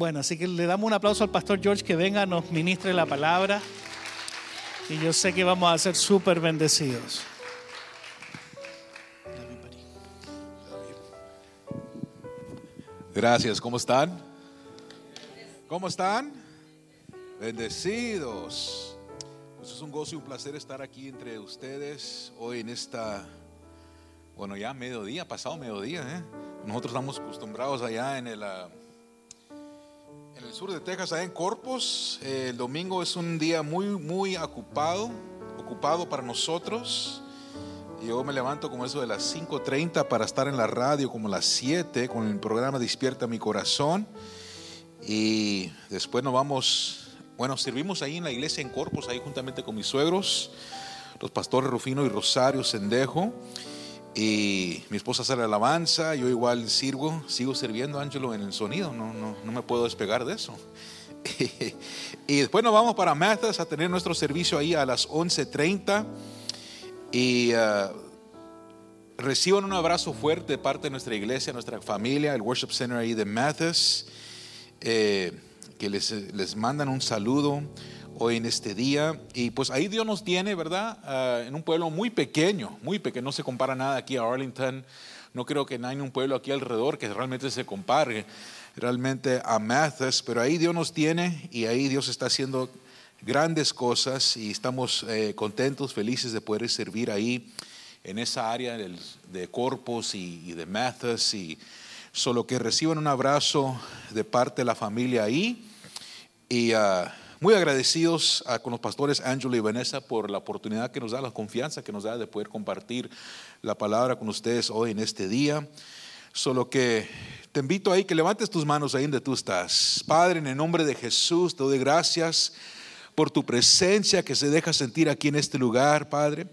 Bueno, así que le damos un aplauso al pastor George que venga, nos ministre la palabra. Y yo sé que vamos a ser súper bendecidos. Gracias, ¿cómo están? ¿Cómo están? Bendecidos. Pues es un gozo y un placer estar aquí entre ustedes hoy en esta, bueno, ya mediodía, pasado mediodía. ¿eh? Nosotros estamos acostumbrados allá en el, ah, el sur de Texas, allá en Corpus. el domingo es un día muy, muy ocupado, ocupado para nosotros. Yo me levanto como eso de las 5.30 para estar en la radio como las 7 con el programa Despierta mi corazón. Y después nos vamos, bueno, servimos ahí en la iglesia en Corpus, ahí juntamente con mis suegros, los pastores Rufino y Rosario Sendejo. Y mi esposa hace la alabanza, yo igual sirvo, sigo sirviendo, Ángelo, en el sonido, no, no, no me puedo despegar de eso. y después nos vamos para Mathis a tener nuestro servicio ahí a las 11.30. Y uh, reciban un abrazo fuerte de parte de nuestra iglesia, nuestra familia, el Worship Center ahí de Mathis, eh, que les, les, mandan un saludo hoy en este día. Y pues ahí Dios nos tiene, ¿verdad? Uh, en un pueblo muy pequeño, muy pequeño, no se compara nada aquí a Arlington. No creo que haya un pueblo aquí alrededor que realmente se compare realmente a Mathis, pero ahí Dios nos tiene y ahí Dios está haciendo grandes cosas y estamos eh, contentos, felices de poder servir ahí en esa área de Corpus y, de Mathis y solo que reciban un abrazo de parte de la familia ahí y ah, muy agradecidos ah, con los pastores Angelo y Vanessa por la oportunidad que nos da, la confianza que nos da de poder compartir la palabra con ustedes hoy en este día. Solo que te invito ahí que levantes tus manos ahí donde tú estás. Padre, en el nombre de Jesús, te doy gracias por tu presencia que se deja sentir aquí en este lugar, Padre.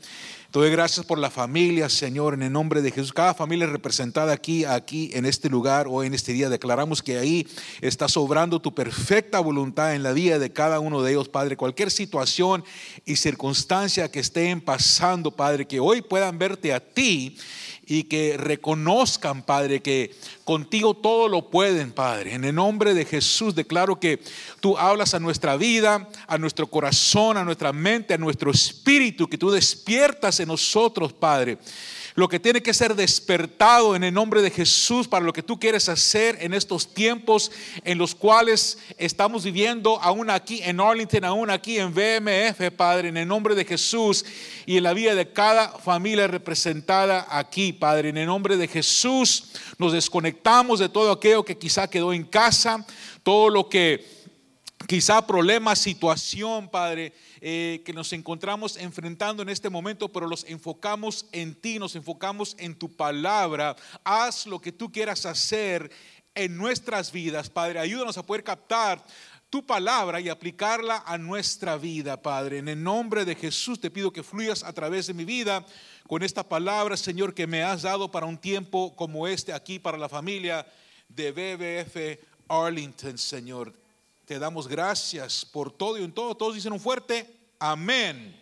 Te doy gracias por la familia, Señor, en el nombre de Jesús. Cada familia representada aquí, aquí, en este lugar, o en este día, declaramos que ahí está sobrando tu perfecta voluntad en la vida de cada uno de ellos, Padre. Cualquier situación y circunstancia que estén pasando, Padre, que hoy puedan verte a ti y que reconozcan, Padre, que contigo todo lo pueden, Padre. En el nombre de Jesús declaro que tú hablas a nuestra vida, a nuestro corazón, a nuestra mente, a nuestro espíritu, que tú despiertas en nosotros, Padre lo que tiene que ser despertado en el nombre de Jesús para lo que tú quieres hacer en estos tiempos en los cuales estamos viviendo, aún aquí en Arlington, aún aquí en BMF, Padre, en el nombre de Jesús y en la vida de cada familia representada aquí, Padre. En el nombre de Jesús nos desconectamos de todo aquello que quizá quedó en casa, todo lo que quizá problema, situación, Padre eh, que nos encontramos enfrentando en este momento, pero los enfocamos en ti, nos enfocamos en tu palabra. Haz lo que tú quieras hacer en nuestras vidas, Padre. Ayúdanos a poder captar tu palabra y aplicarla a nuestra vida, Padre. En el nombre de Jesús te pido que fluyas a través de mi vida con esta palabra, Señor, que me has dado para un tiempo como este aquí, para la familia de BBF Arlington, Señor. Te damos gracias por todo y en todo. Todos dicen un fuerte amén.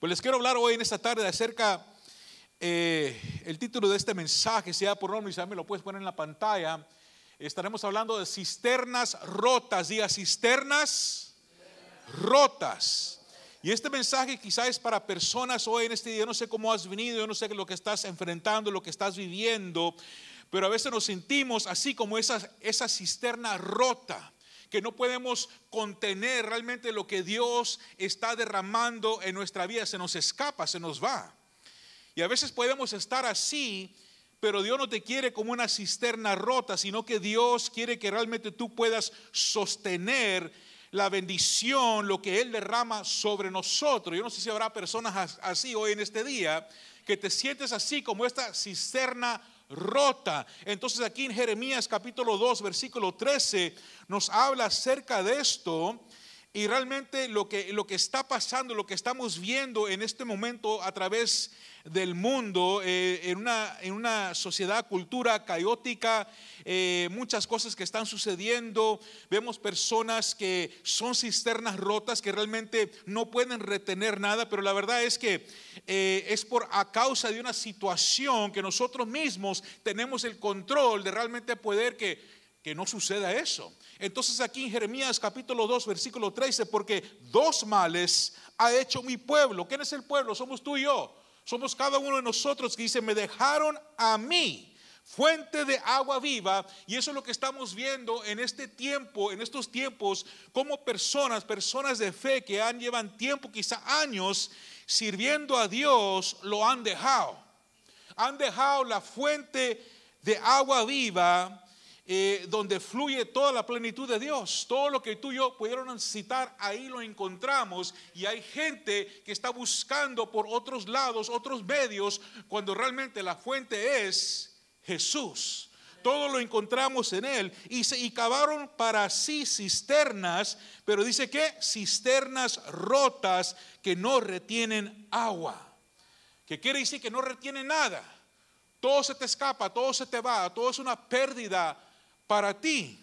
Pues les quiero hablar hoy en esta tarde acerca, eh, el título de este mensaje, sea por nombre, y me lo puedes poner en la pantalla. Estaremos hablando de cisternas rotas, diga cisternas rotas. Y este mensaje quizás es para personas hoy en este día, yo no sé cómo has venido, yo no sé lo que estás enfrentando, lo que estás viviendo, pero a veces nos sentimos así como esa, esa cisterna rota que no podemos contener realmente lo que Dios está derramando en nuestra vida. Se nos escapa, se nos va. Y a veces podemos estar así, pero Dios no te quiere como una cisterna rota, sino que Dios quiere que realmente tú puedas sostener la bendición, lo que Él derrama sobre nosotros. Yo no sé si habrá personas así hoy en este día, que te sientes así como esta cisterna rota. Entonces aquí en Jeremías capítulo 2, versículo 13, nos habla acerca de esto y realmente lo que, lo que está pasando, lo que estamos viendo en este momento a través del mundo, eh, en, una, en, una, sociedad, cultura caótica, eh, muchas cosas que están sucediendo. Vemos personas que son cisternas rotas, que realmente no pueden retener nada, pero la verdad es que eh, es por a causa de una situación que nosotros mismos tenemos el control de realmente poder que que no suceda eso. Entonces aquí en Jeremías capítulo 2, versículo 13, porque dos males ha hecho mi pueblo. ¿Quién es el pueblo? Somos tú y yo. Somos cada uno de nosotros que dice, me dejaron a mí fuente de agua viva. Y eso es lo que estamos viendo en este tiempo, en estos tiempos, como personas, personas de fe que han llevan tiempo, quizá años, sirviendo a Dios, lo han dejado. Han dejado la fuente de agua viva eh, donde fluye toda la plenitud de Dios. Todo lo que tú y yo pudieron necesitar, ahí lo encontramos. Y hay gente que está buscando por otros lados, otros medios, cuando realmente la fuente es Jesús. Todo lo encontramos en Él. Y, se, y cavaron para sí cisternas, pero dice que cisternas rotas que no retienen agua. Que quiere decir que no retiene nada. Todo se te escapa, todo se te va, todo es una pérdida para ti.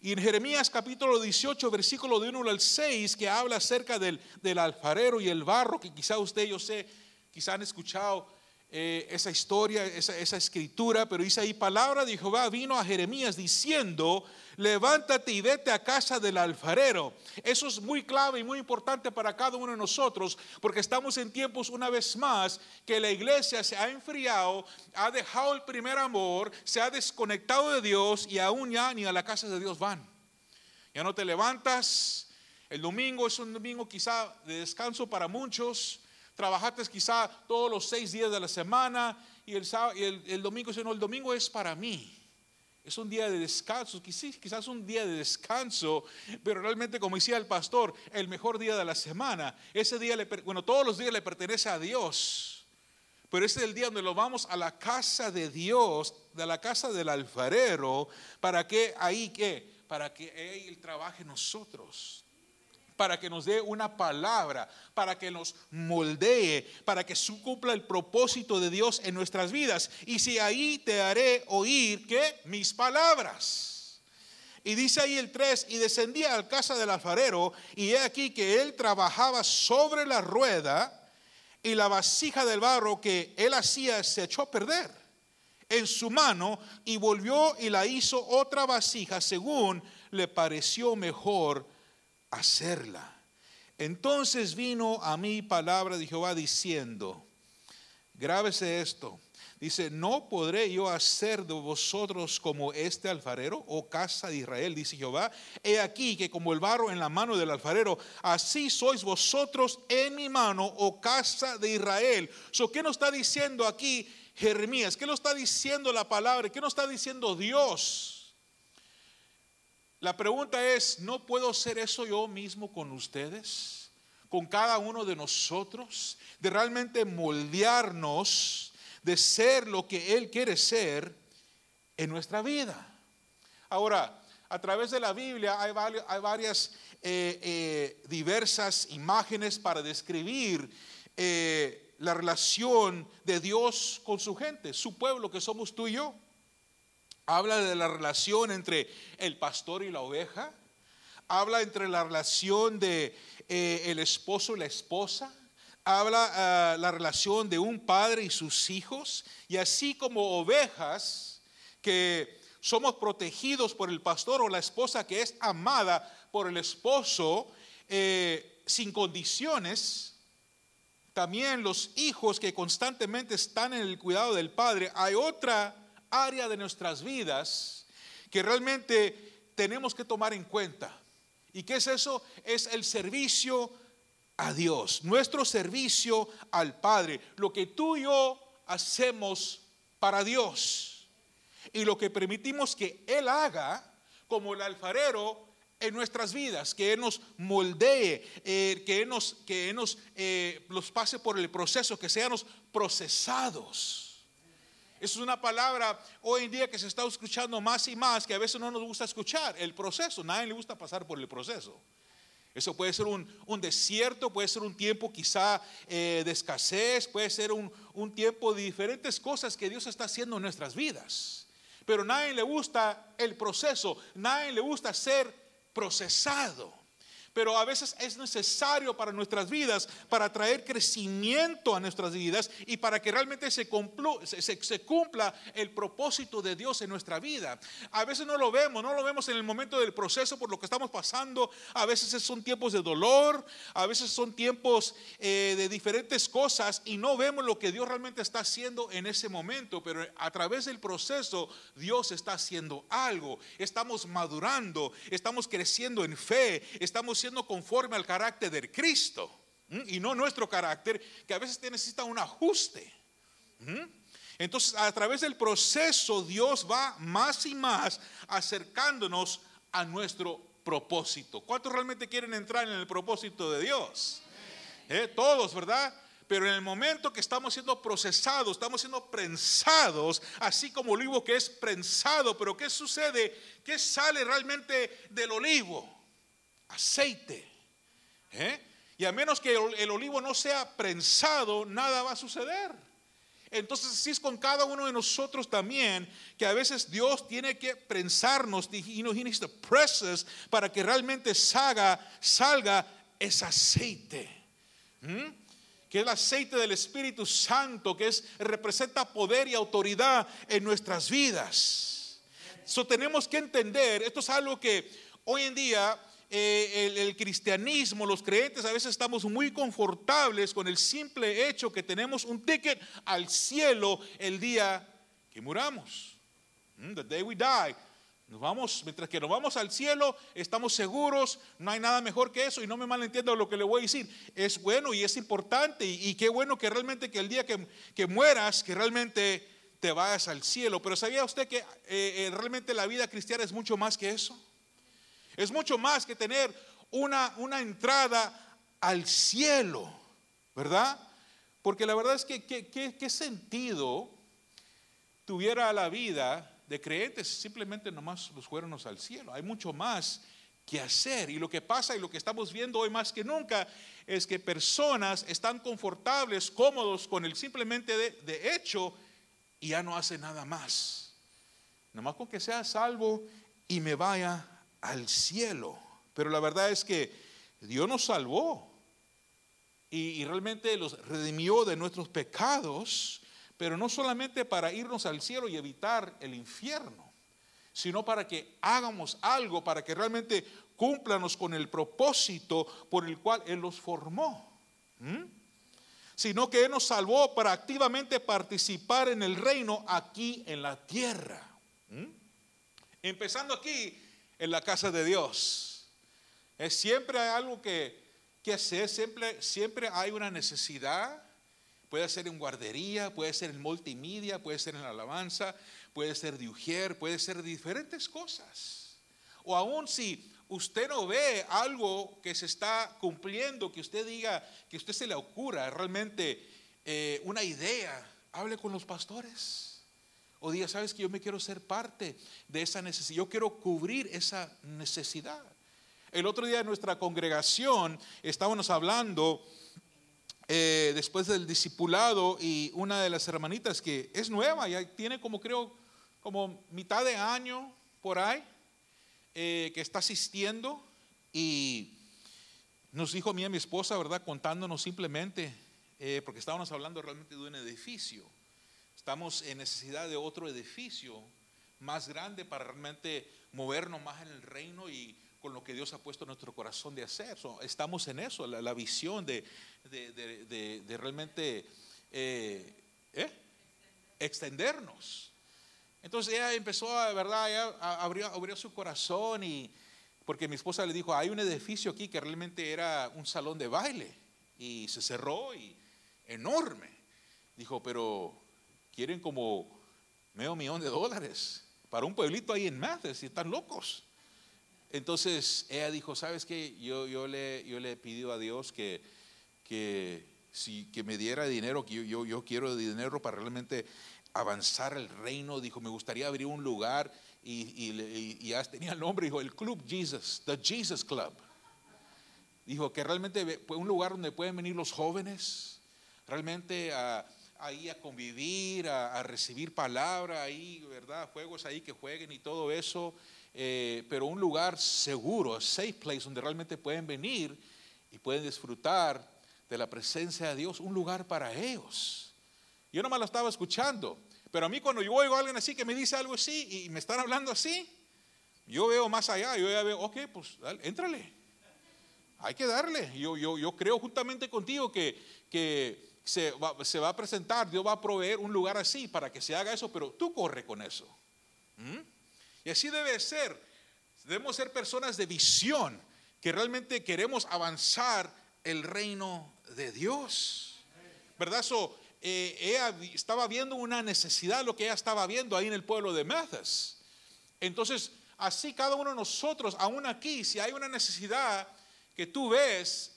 Y en Jeremías capítulo 18, versículo de 1 al 6, que habla acerca del, del alfarero y el barro, que quizá usted, yo sé, quizá han escuchado eh, esa historia, esa, esa, escritura, pero dice ahí, palabra de Jehová vino a Jeremías diciendo, levántate y vete a casa del alfarero. Eso es muy clave y muy importante para cada uno de nosotros, porque estamos en tiempos una vez más que la iglesia se ha enfriado, ha dejado el primer amor, se ha desconectado de Dios y aún ya ni a la casa de Dios van. Ya no te levantas, el domingo es un domingo quizá de descanso para muchos trabajaste quizá todos los seis días de la semana y el, el, el domingo dice, no, el domingo es para mí. Es un día de descanso, quizás, quizás un día de descanso, pero realmente como decía el pastor, el mejor día de la semana. Ese día, le, bueno, todos los días le pertenece a Dios, pero ese es el día donde lo vamos a la casa de Dios, de la casa del alfarero, para que ahí que, para que Él trabaje nosotros para que nos dé una palabra, para que nos moldee, para que cumpla el propósito de Dios en nuestras vidas. Y si ahí te haré oír que mis palabras. Y dice ahí el 3, y descendía al casa del alfarero, y he aquí que él trabajaba sobre la rueda, y la vasija del barro que él hacía se echó a perder en su mano, y volvió y la hizo otra vasija según le pareció mejor hacerla. Entonces vino a mí palabra de Jehová diciendo, grábese esto, dice, no podré yo hacer de vosotros como este alfarero, o oh casa de Israel, dice Jehová, he aquí que como el barro en la mano del alfarero, así sois vosotros en mi mano, o oh casa de Israel. So, ¿Qué nos está diciendo aquí Jeremías? ¿Qué nos está diciendo la palabra? ¿Qué nos está diciendo Dios? La pregunta es, ¿no puedo hacer eso yo mismo con ustedes? Con cada uno de nosotros, de realmente moldearnos, de ser lo que Él quiere ser en nuestra vida. Ahora, a través de la Biblia hay, varias eh, eh, diversas imágenes para describir eh, la relación de Dios con su gente, su pueblo que somos tú y yo. Habla de la relación entre el pastor y la oveja. Habla entre la relación de eh, el esposo y la esposa. Habla uh, la relación de un padre y sus hijos. Y así como ovejas que somos protegidos por el pastor o la esposa que es amada por el esposo eh, sin condiciones, también los hijos que constantemente están en el cuidado del padre, hay otra área de nuestras vidas que realmente tenemos que tomar en cuenta. ¿Y qué es eso? Es el servicio a Dios, nuestro servicio al Padre, lo que tú y yo hacemos para Dios y lo que permitimos que Él haga como el alfarero en nuestras vidas, que Él nos moldee, eh, que Él nos, que nos eh, los pase por el proceso, que seamos procesados. Esa es una palabra hoy en día que se está escuchando más y más, que a veces no nos gusta escuchar. El proceso, nadie le gusta pasar por el proceso. Eso puede ser un, un desierto, puede ser un tiempo quizá eh, de escasez, puede ser un, un tiempo de diferentes cosas que Dios está haciendo en nuestras vidas. Pero nadie le gusta el proceso, nadie le gusta ser procesado. Pero a veces es necesario para nuestras vidas, para traer crecimiento a nuestras vidas y para que realmente se, cumpla el propósito de Dios en nuestra vida. A veces no lo vemos, no lo vemos en el momento del proceso por lo que estamos pasando, a veces son tiempos de dolor, a veces son tiempos eh, de diferentes cosas y no vemos lo que Dios realmente está haciendo en ese momento, pero a través del proceso Dios está haciendo algo, estamos madurando, estamos creciendo en fe, estamos siendo conforme al carácter de Cristo y no nuestro carácter, que a veces necesita un ajuste. Entonces, a través del proceso, Dios va más y más acercándonos a nuestro propósito. ¿Cuántos realmente quieren entrar en el propósito de Dios? ¿Eh? Todos, ¿verdad? Pero en el momento que estamos siendo procesados, estamos siendo prensados, así como olivo que es prensado, pero ¿qué sucede? ¿Qué sale realmente del olivo? Aceite. ¿eh? Y a menos que el, olivo no sea prensado, nada va a suceder. Entonces así es con cada uno de nosotros también, que a veces Dios tiene que prensarnos, nos necesita presses para que realmente salga, salga ese aceite. que es el aceite del Espíritu Santo, que es, representa poder y autoridad en nuestras vidas. Eso tenemos que entender, esto es algo que hoy en día eh, el, cristianismo, los creyentes a veces estamos muy confortables con el simple hecho que tenemos un ticket al cielo el día que muramos. Mm, the day we die. Nos vamos, mientras que nos vamos al cielo, estamos seguros, no hay nada mejor que eso, y no me malentienda lo que le voy a decir. Es bueno y es importante, y, qué bueno que realmente que el día que, que, mueras, que realmente te vayas al cielo. Pero ¿sabía usted que eh, eh, realmente la vida cristiana es mucho más que eso? Es mucho más que tener una, una entrada al cielo, ¿verdad? Porque la verdad es que qué sentido tuviera la vida de creyentes simplemente nomás los fuéramos al cielo. Hay mucho más que hacer. Y lo que pasa y lo que estamos viendo hoy más que nunca es que personas están confortables, cómodos con el simplemente de, de hecho y ya no hacen nada más. Nomás con que sea salvo y me vaya al cielo. Pero la verdad es que Dios nos salvó y, realmente los redimió de nuestros pecados, pero no solamente para irnos al cielo y evitar el infierno, sino para que hagamos algo, para que realmente cúmplanos con el propósito por el cual Él los formó. Sino que Él nos salvó para activamente participar en el reino aquí en la tierra. Empezando aquí en la casa de Dios. Es siempre hay algo que, que hacer, siempre, siempre hay una necesidad. Puede ser en guardería, puede ser en multimedia, puede ser en alabanza, puede ser de ujier, puede ser diferentes cosas. O aún si usted no ve algo que se está cumpliendo, que usted diga, que usted se le ocurra realmente eh, una idea, hable con los pastores. O diga, sabes que yo me quiero ser parte de esa necesidad, yo quiero cubrir esa necesidad. El otro día en nuestra congregación estábamos hablando eh, después del discipulado y una de las hermanitas que es nueva, ya tiene como creo como mitad de año por ahí, eh, que está asistiendo y nos dijo a mi esposa, ¿verdad? Contándonos simplemente, eh, porque estábamos hablando realmente de un edificio Estamos en necesidad de otro edificio más grande para realmente movernos más en el reino y con lo que Dios ha puesto en nuestro corazón de hacer. estamos en eso, la, visión de, realmente eh, ¿eh? extendernos. Entonces ella empezó a, ¿verdad? Abrió su corazón y porque mi esposa le dijo, hay un edificio aquí que realmente era un salón de baile y se cerró y enorme. Dijo, pero quieren como medio millón de dólares para un pueblito ahí en Mathis y están locos. Entonces ella dijo, ¿sabes qué? Yo, yo, le, yo le he a Dios que, que, si, que me diera dinero, que yo, yo, quiero dinero para realmente avanzar el reino. Dijo, me gustaría abrir un lugar y, y ya tenía el nombre, dijo, el Club Jesus, The Jesus Club. Dijo que realmente un lugar donde pueden venir los jóvenes, realmente a ahí a convivir, a, recibir palabra ahí, ¿verdad? Juegos ahí que jueguen y todo eso, eh, pero un lugar seguro, safe place donde realmente pueden venir y pueden disfrutar de la presencia de Dios, un lugar para ellos. Yo nomás lo estaba escuchando, pero a mí cuando yo oigo a alguien así que me dice algo así y me están hablando así, yo veo más allá, yo ya veo, ok, pues dale, éntrale. Hay que darle. Yo, yo, yo creo juntamente contigo que, que se, va, se va a presentar, Dios va a proveer un lugar así para que se haga eso, pero tú corre con eso. ¿Mm? Y así debe ser. Debemos ser personas de visión, que realmente queremos avanzar el reino de Dios. ¿Verdad? Eso, eh, estaba viendo una necesidad, lo que ella estaba viendo ahí en el pueblo de Mathas. Entonces, así cada uno de nosotros, aún aquí, si hay una necesidad que tú ves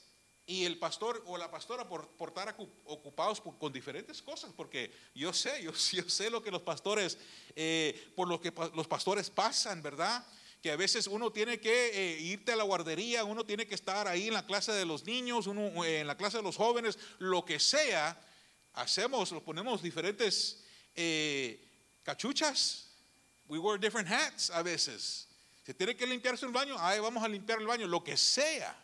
y el pastor o la pastora por, por estar ocupados con diferentes cosas, porque yo sé, yo, sé lo que los pastores, eh, por lo que los pastores pasan, ¿verdad? Que a veces uno tiene que eh, irte a la guardería, uno tiene que estar ahí en la clase de los niños, uno eh, en la clase de los jóvenes, lo que sea, hacemos, lo ponemos diferentes cachuchas. We wear different hats a veces. Se tiene que limpiarse el baño, ahí vamos a limpiar el baño, lo que sea.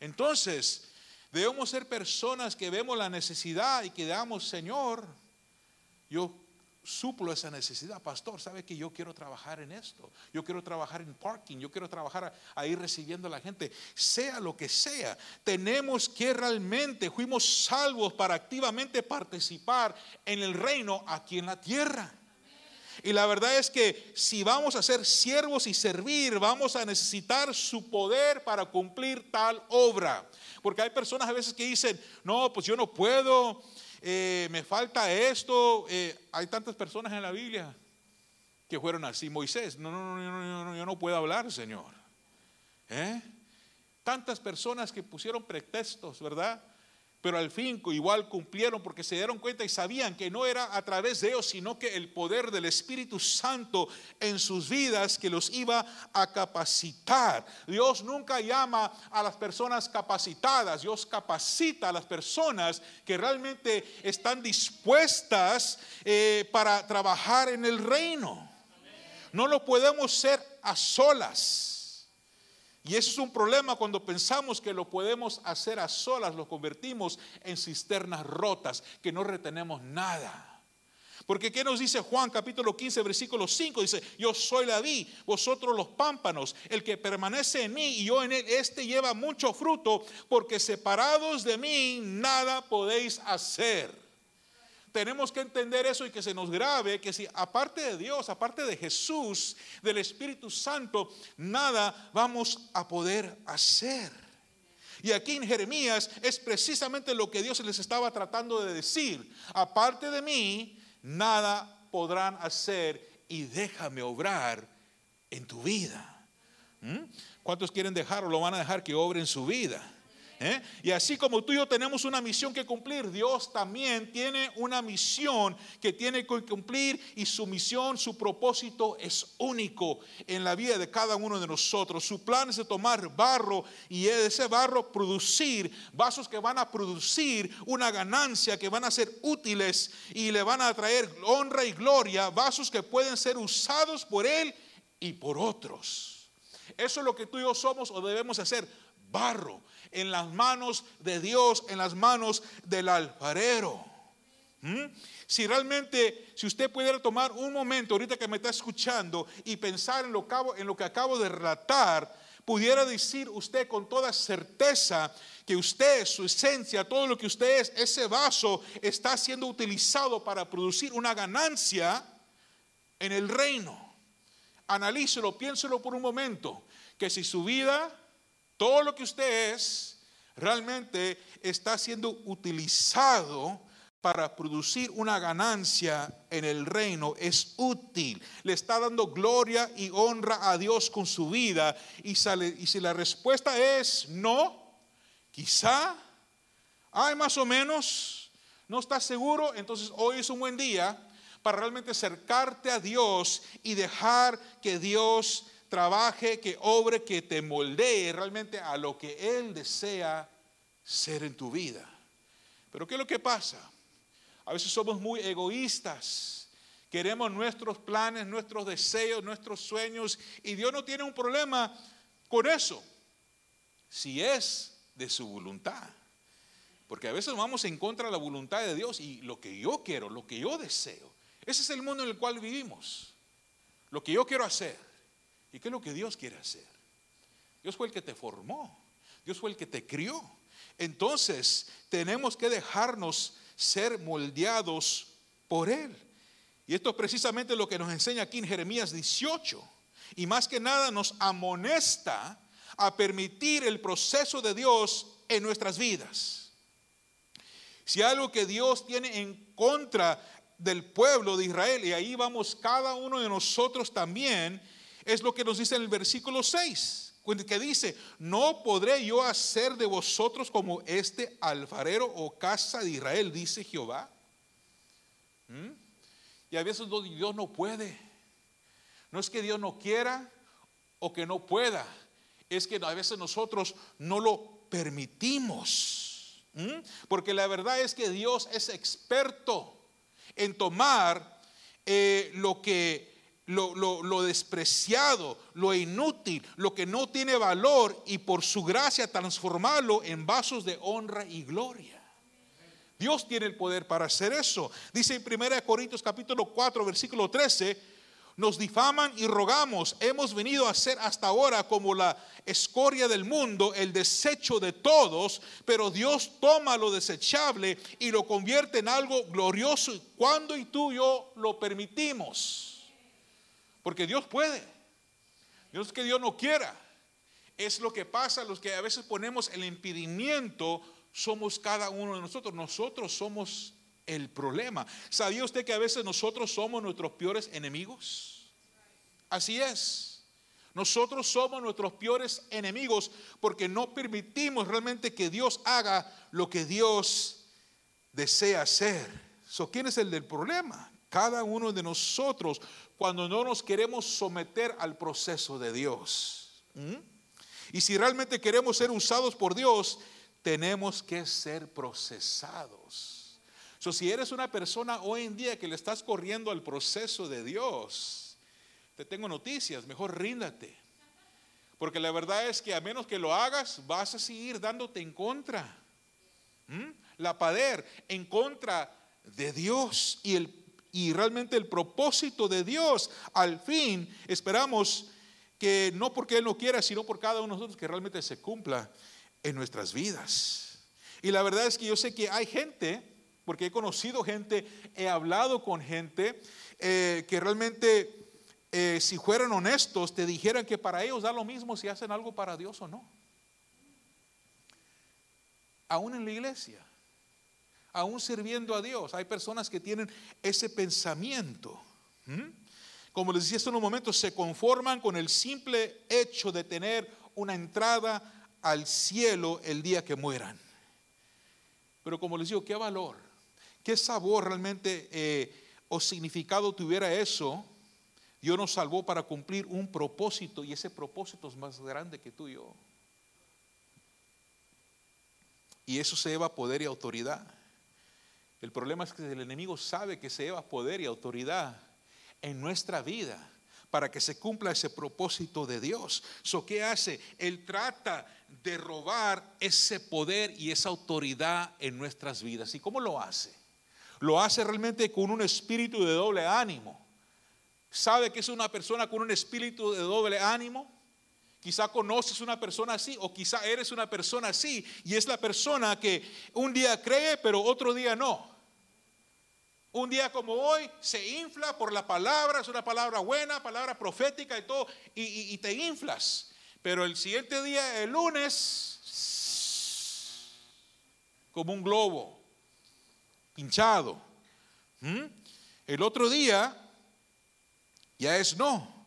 Entonces, debemos ser personas que vemos la necesidad y que damos, Señor, yo suplo esa necesidad, pastor, sabe que yo quiero trabajar en esto, yo quiero trabajar en parking, yo quiero trabajar ahí recibiendo a la gente, sea lo que sea, tenemos que realmente, fuimos salvos para activamente participar en el reino aquí en la tierra. Y la verdad es que si vamos a ser siervos y servir, vamos a necesitar su poder para cumplir tal obra. Porque hay personas a veces que dicen, no, pues yo no puedo, eh, me falta esto. Eh, hay tantas personas en la Biblia que fueron así. Moisés, no, no, no, no, no, yo no puedo hablar, Señor. ¿Eh? Tantas personas que pusieron pretextos, ¿verdad? Pero al fin igual cumplieron porque se dieron cuenta y sabían que no era a través de ellos, sino que el poder del Espíritu Santo en sus vidas que los iba a capacitar. Dios nunca llama a las personas capacitadas, Dios capacita a las personas que realmente están dispuestas eh, para trabajar en el reino. No lo podemos ser a solas. Y eso es un problema cuando pensamos que lo podemos hacer a solas, lo convertimos en cisternas rotas, que no retenemos nada. Porque ¿qué nos dice Juan capítulo 15, versículo 5? Dice, yo soy la vid, vosotros los pámpanos, el que permanece en mí y yo en él, este lleva mucho fruto, porque separados de mí nada podéis hacer. Tenemos que entender eso y que se nos grabe que si aparte de Dios, aparte de Jesús, del Espíritu Santo, nada vamos a poder hacer. Y aquí en Jeremías es precisamente lo que Dios les estaba tratando de decir. Aparte de mí, nada podrán hacer y déjame obrar en tu vida. ¿Mm? ¿Cuántos quieren dejar o lo van a dejar que obre en su vida? ¿Eh? Y así como tú y yo tenemos una misión que cumplir, Dios también tiene una misión que tiene que cumplir y su misión, su propósito es único en la vida de cada uno de nosotros. Su plan es tomar barro y de ese barro producir vasos que van a producir una ganancia, que van a ser útiles y le van a traer honra y gloria, vasos que pueden ser usados por Él y por otros. Eso es lo que tú y yo somos o debemos hacer, barro en las manos de Dios, en las manos del alfarero. ¿Mm? Si realmente, si usted pudiera tomar un momento ahorita que me está escuchando y pensar en lo, en lo que acabo de relatar, pudiera decir usted con toda certeza que usted, su esencia, todo lo que usted es, ese vaso está siendo utilizado para producir una ganancia en el reino. Analícelo, piénselo por un momento, que si su vida todo lo que usted es realmente está siendo utilizado para producir una ganancia en el reino. Es útil. Le está dando gloria y honra a Dios con su vida. Y, sale, y si la respuesta es no, quizá, hay más o menos, no estás seguro, entonces hoy es un buen día para realmente acercarte a Dios y dejar que Dios trabaje, que obre, que te moldee realmente a lo que Él desea ser en tu vida. Pero ¿qué es lo que pasa? A veces somos muy egoístas. Queremos nuestros planes, nuestros deseos, nuestros sueños. Y Dios no tiene un problema con eso. Si es de su voluntad. Porque a veces vamos en contra de la voluntad de Dios y lo que yo quiero, lo que yo deseo. Ese es el mundo en el cual vivimos. Lo que yo quiero hacer. ¿Y qué es lo que Dios quiere hacer? Dios fue el que te formó. Dios fue el que te crió. Entonces tenemos que dejarnos ser moldeados por Él. Y esto es precisamente lo que nos enseña aquí en Jeremías 18. Y más que nada nos amonesta a permitir el proceso de Dios en nuestras vidas. Si algo que Dios tiene en contra del pueblo de Israel, y ahí vamos cada uno de nosotros también, es lo que nos dice en el versículo 6 que dice, no podré yo hacer de vosotros como este alfarero o casa de Israel, dice Jehová. ¿Mm? Y a veces Dios no puede. No es que Dios no quiera o que no pueda, es que a veces nosotros no lo permitimos. ¿Mm? Porque la verdad es que Dios es experto en tomar eh, lo que lo, despreciado, lo inútil, lo que no tiene valor y por su gracia transformarlo en vasos de honra y gloria. Dios tiene el poder para hacer eso. Dice en 1 Corintios capítulo 4 versículo 13, nos difaman y rogamos, hemos venido a ser hasta ahora como la escoria del mundo, el desecho de todos, pero Dios toma lo desechable y lo convierte en algo glorioso cuando y tú y yo lo permitimos. Porque Dios puede. Dios que Dios no quiera. Es lo que pasa, los que a veces ponemos el impedimento, somos cada uno de nosotros. Nosotros somos el problema. ¿Sabía usted que a veces nosotros somos nuestros peores enemigos? Así es. Nosotros somos nuestros peores enemigos porque no permitimos realmente que Dios haga lo que Dios desea hacer. ¿Quién es el del problema? Cada uno de nosotros cuando no nos queremos someter al proceso de Dios. ¿Mm? Y si realmente queremos ser usados por Dios, tenemos que ser procesados. So, si eres una persona hoy en día que le estás corriendo al proceso de Dios, te tengo noticias, mejor ríndate. Porque la verdad es que a menos que lo hagas, vas a seguir dándote en contra. ¿Mm? La pader en contra de Dios y el y realmente el propósito de Dios al fin esperamos que no porque Él no quiera, sino por cada uno de nosotros que realmente se cumpla en nuestras vidas. Y la verdad es que yo sé que hay gente, porque he conocido gente, he hablado con gente eh, que realmente, eh, si fueran honestos, te dijeran que para ellos da lo mismo si hacen algo para Dios o no. Aún en la iglesia aún sirviendo a Dios. Hay personas que tienen ese pensamiento. Como les decía hace unos momentos, se conforman con el simple hecho de tener una entrada al cielo el día que mueran. Pero como les digo, qué valor, qué sabor realmente eh, o significado tuviera eso. Dios nos salvó para cumplir un propósito y ese propósito es más grande que tú y yo. Y eso se lleva poder y autoridad. El problema es que el enemigo sabe que se lleva poder y autoridad en nuestra vida para que se cumpla ese propósito de Dios. So, ¿Qué hace? Él trata de robar ese poder y esa autoridad en nuestras vidas. ¿Y cómo lo hace? Lo hace realmente con un espíritu de doble ánimo. ¿Sabe que es una persona con un espíritu de doble ánimo? Quizá conoces una persona así o quizá eres una persona así y es la persona que un día cree pero otro día no. Un día como hoy se infla por la palabra, es una palabra buena, palabra profética y todo, y, te inflas. Pero el siguiente día, el lunes, como un globo, pinchado. ¿Mm? El otro día ya es no.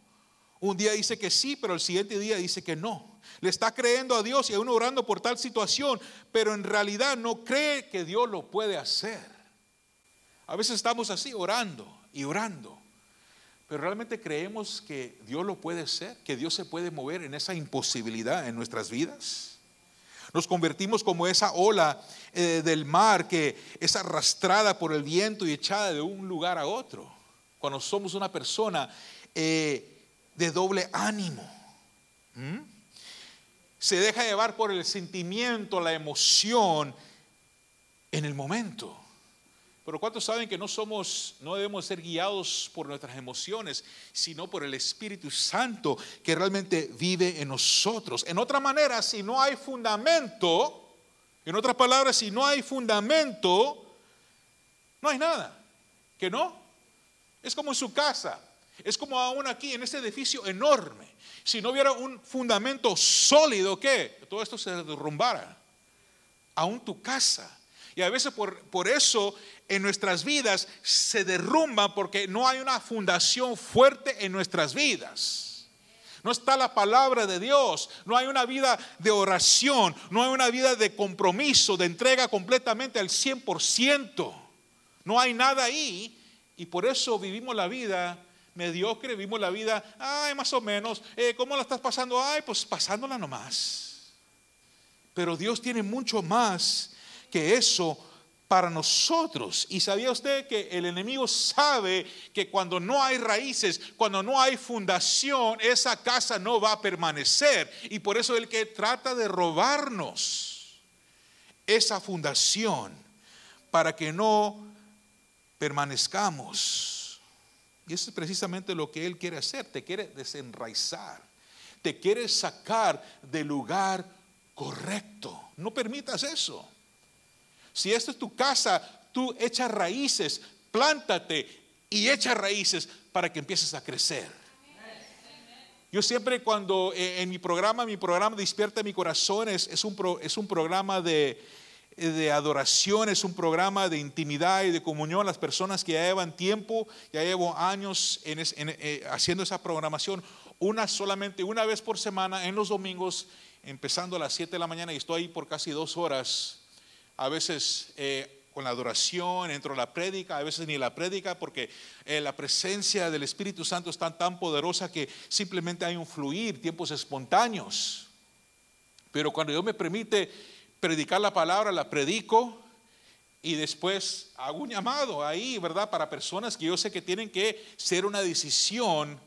Un día dice que sí, pero el siguiente día dice que no. Le está creyendo a Dios y aún orando por tal situación, pero en realidad no cree que Dios lo puede hacer. A veces estamos así orando y orando, pero realmente creemos que Dios lo puede hacer, que Dios se puede mover en esa imposibilidad en nuestras vidas. Nos convertimos como esa ola eh, del mar que es arrastrada por el viento y echada de un lugar a otro. Cuando somos una persona eh, de doble ánimo. Se deja llevar por el sentimiento, la emoción en el momento. Pero ¿cuántos saben que no somos, no debemos ser guiados por nuestras emociones, sino por el Espíritu Santo que realmente vive en nosotros? En otra manera, si no hay fundamento, en otras palabras, si no hay fundamento, no hay nada. ¿Que no? Es como en su casa, es como aún aquí en este edificio enorme. Si no hubiera un fundamento sólido, ¿qué? Todo esto se derrumbara. Aún tu casa. Y a veces por, por eso en nuestras vidas se derrumba porque no hay una fundación fuerte en nuestras vidas. No está la palabra de Dios, no hay una vida de oración, no hay una vida de compromiso, de entrega completamente al 100%. No hay nada ahí y por eso vivimos la vida mediocre, vivimos la vida, ay, más o menos, eh, ¿cómo la estás pasando? Ay, pues pasándola nomás. Pero Dios tiene mucho más que eso para nosotros. Y sabía usted que el enemigo sabe que cuando no hay raíces, cuando no hay fundación, esa casa no va a permanecer. Y por eso el que trata de robarnos esa fundación para que no permanezcamos. Y eso es precisamente lo que él quiere hacer. Te quiere desenraizar. Te quiere sacar del lugar correcto. No permitas eso. Si esta es tu casa, tú echa raíces, plántate y echa raíces para que empieces a crecer. Yo siempre cuando eh, en mi programa, mi programa Despierta mi Corazón es, un, es un programa de, de adoración, es un programa de intimidad y de comunión. Las personas que ya llevan tiempo, ya llevo años eh, haciendo esa programación, una solamente una vez por semana en los domingos, empezando a las 7 de la mañana y estoy ahí por casi dos horas a veces eh, con la adoración, entro a la prédica, a veces ni la prédica, porque eh, la presencia del Espíritu Santo es tan, tan poderosa que simplemente hay un fluir, tiempos espontáneos. Pero cuando Dios me permite predicar la palabra, la predico y después hago un llamado ahí, ¿verdad? Para personas que yo sé que tienen que ser una decisión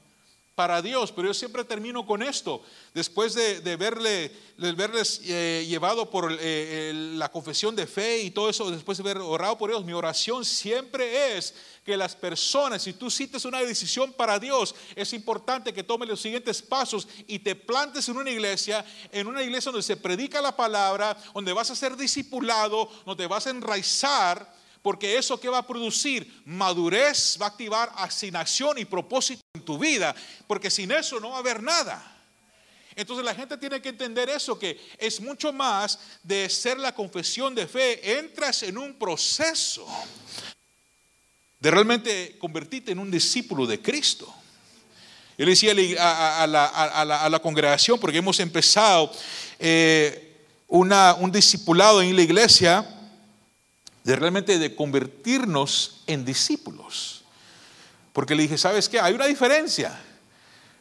para Dios. Pero yo siempre termino con esto. Después de, verle, de verles eh, llevado por eh, la confesión de fe y todo eso, después de haber orado por ellos, mi oración siempre es que las personas, si tú cites una decisión para Dios, es importante que tomes los siguientes pasos y te plantes en una iglesia, en una iglesia donde se predica la palabra, donde vas a ser discipulado, donde vas a enraizar porque eso que va a producir madurez, va a activar asignación y propósito en tu vida, porque sin eso no va a haber nada. Entonces la gente tiene que entender eso, que es mucho más de ser la confesión de fe. Entras en un proceso de realmente convertirte en un discípulo de Cristo. Yo le decía a la, congregación, porque hemos empezado eh, un discipulado en la iglesia, de realmente de convertirnos en discípulos. Porque le dije, ¿sabes qué? Hay una diferencia.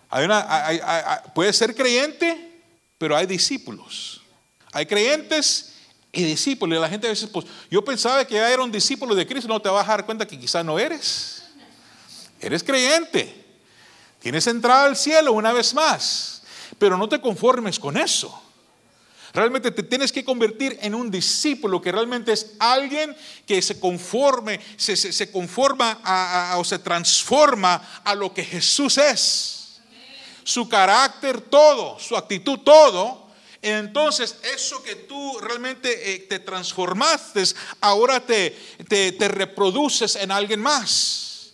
Hay una, puede ser creyente, pero hay discípulos. Hay creyentes y discípulos. Y la gente a veces, pues, yo pensaba que ya era un discípulo de Cristo, no te vas a dar cuenta que quizás no eres. Eres creyente. Tienes entrada al cielo una vez más. Pero no te conformes con eso. Realmente te tienes que convertir en un discípulo que realmente es alguien que se conforme, se, conforma o se transforma a lo que Jesús es. Su carácter, todo, su actitud, todo. Entonces, eso que tú realmente eh, te transformaste, ahora te, te, reproduces en alguien más.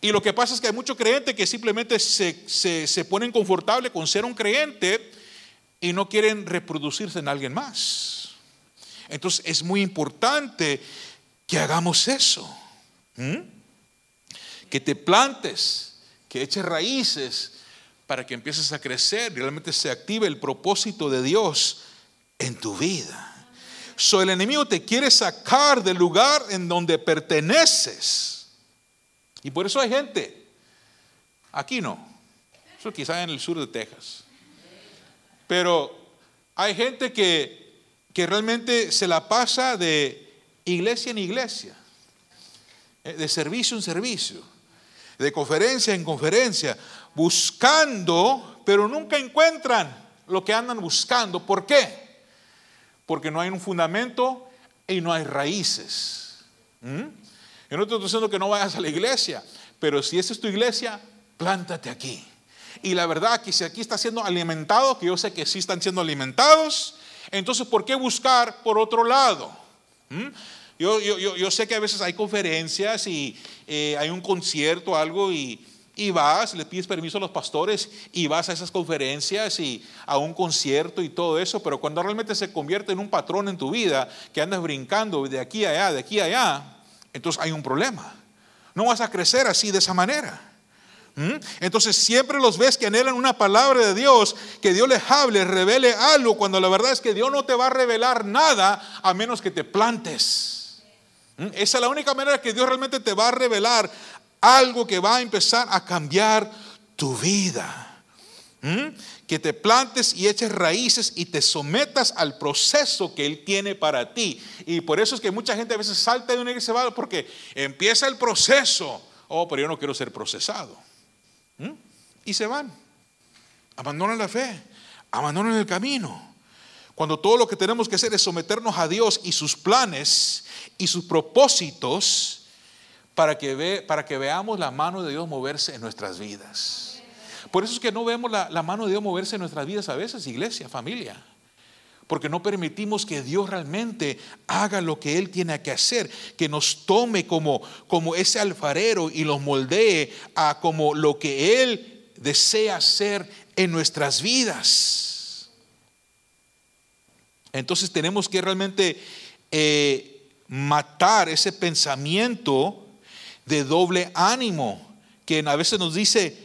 Y lo que pasa es que hay muchos creyentes que simplemente se, se, se ponen confortables con ser un creyente y no quieren reproducirse en alguien más. Entonces es muy importante que hagamos eso. Que te plantes, que eches raíces para que empieces a crecer realmente se active el propósito de Dios en tu vida. So, el enemigo te quiere sacar del lugar en donde perteneces. Y por eso hay gente, aquí no, eso quizá en el sur de Texas, pero hay gente que que realmente se la pasa de iglesia en iglesia, eh, de servicio en servicio, de conferencia en conferencia, buscando, pero nunca encuentran lo que andan buscando. ¿Por qué? Porque no hay un fundamento y no hay raíces. ¿Mm? Yo no estoy diciendo que no vayas a la iglesia, pero si esa es tu iglesia, plántate aquí. Y la verdad que si aquí está siendo alimentado, que yo sé que sí están siendo alimentados, entonces ¿por qué buscar por otro lado? ¿Mm? Yo, yo, sé que a veces hay conferencias y eh, hay un concierto, algo, y, y vas, le pides permiso a los pastores y vas a esas conferencias y a un concierto y todo eso, pero cuando realmente se convierte en un patrón en tu vida, que andas brincando de aquí a allá, de aquí a allá, entonces hay un problema. No vas a crecer así de esa manera. ¿Mm? Entonces siempre los ves que anhelan una palabra de Dios, que Dios les hable, revele algo, cuando la verdad es que Dios no te va a revelar nada a menos que te plantes. ¿Mm? Esa es la única manera que Dios realmente te va a revelar algo que va a empezar a cambiar tu vida. ¿Mm? Que te plantes y eches raíces y te sometas al proceso que Él tiene para ti. Y por eso es que mucha gente a veces salta de una iglesia porque empieza el proceso. Oh, pero yo no quiero ser procesado. ¿Mm? Y se van. Abandonan la fe, abandonan el camino. Cuando todo lo que tenemos que hacer es someternos a Dios y sus planes y sus propósitos para que, ve, para que veamos la mano de Dios moverse en nuestras vidas. Por eso es que no vemos la, la mano de Dios moverse en nuestras vidas a veces, iglesia, familia porque no permitimos que Dios realmente haga lo que Él tiene que hacer, que nos tome como, como ese alfarero y los moldee a como lo que Él desea hacer en nuestras vidas. Entonces tenemos que realmente eh, matar ese pensamiento de doble ánimo que a veces nos dice,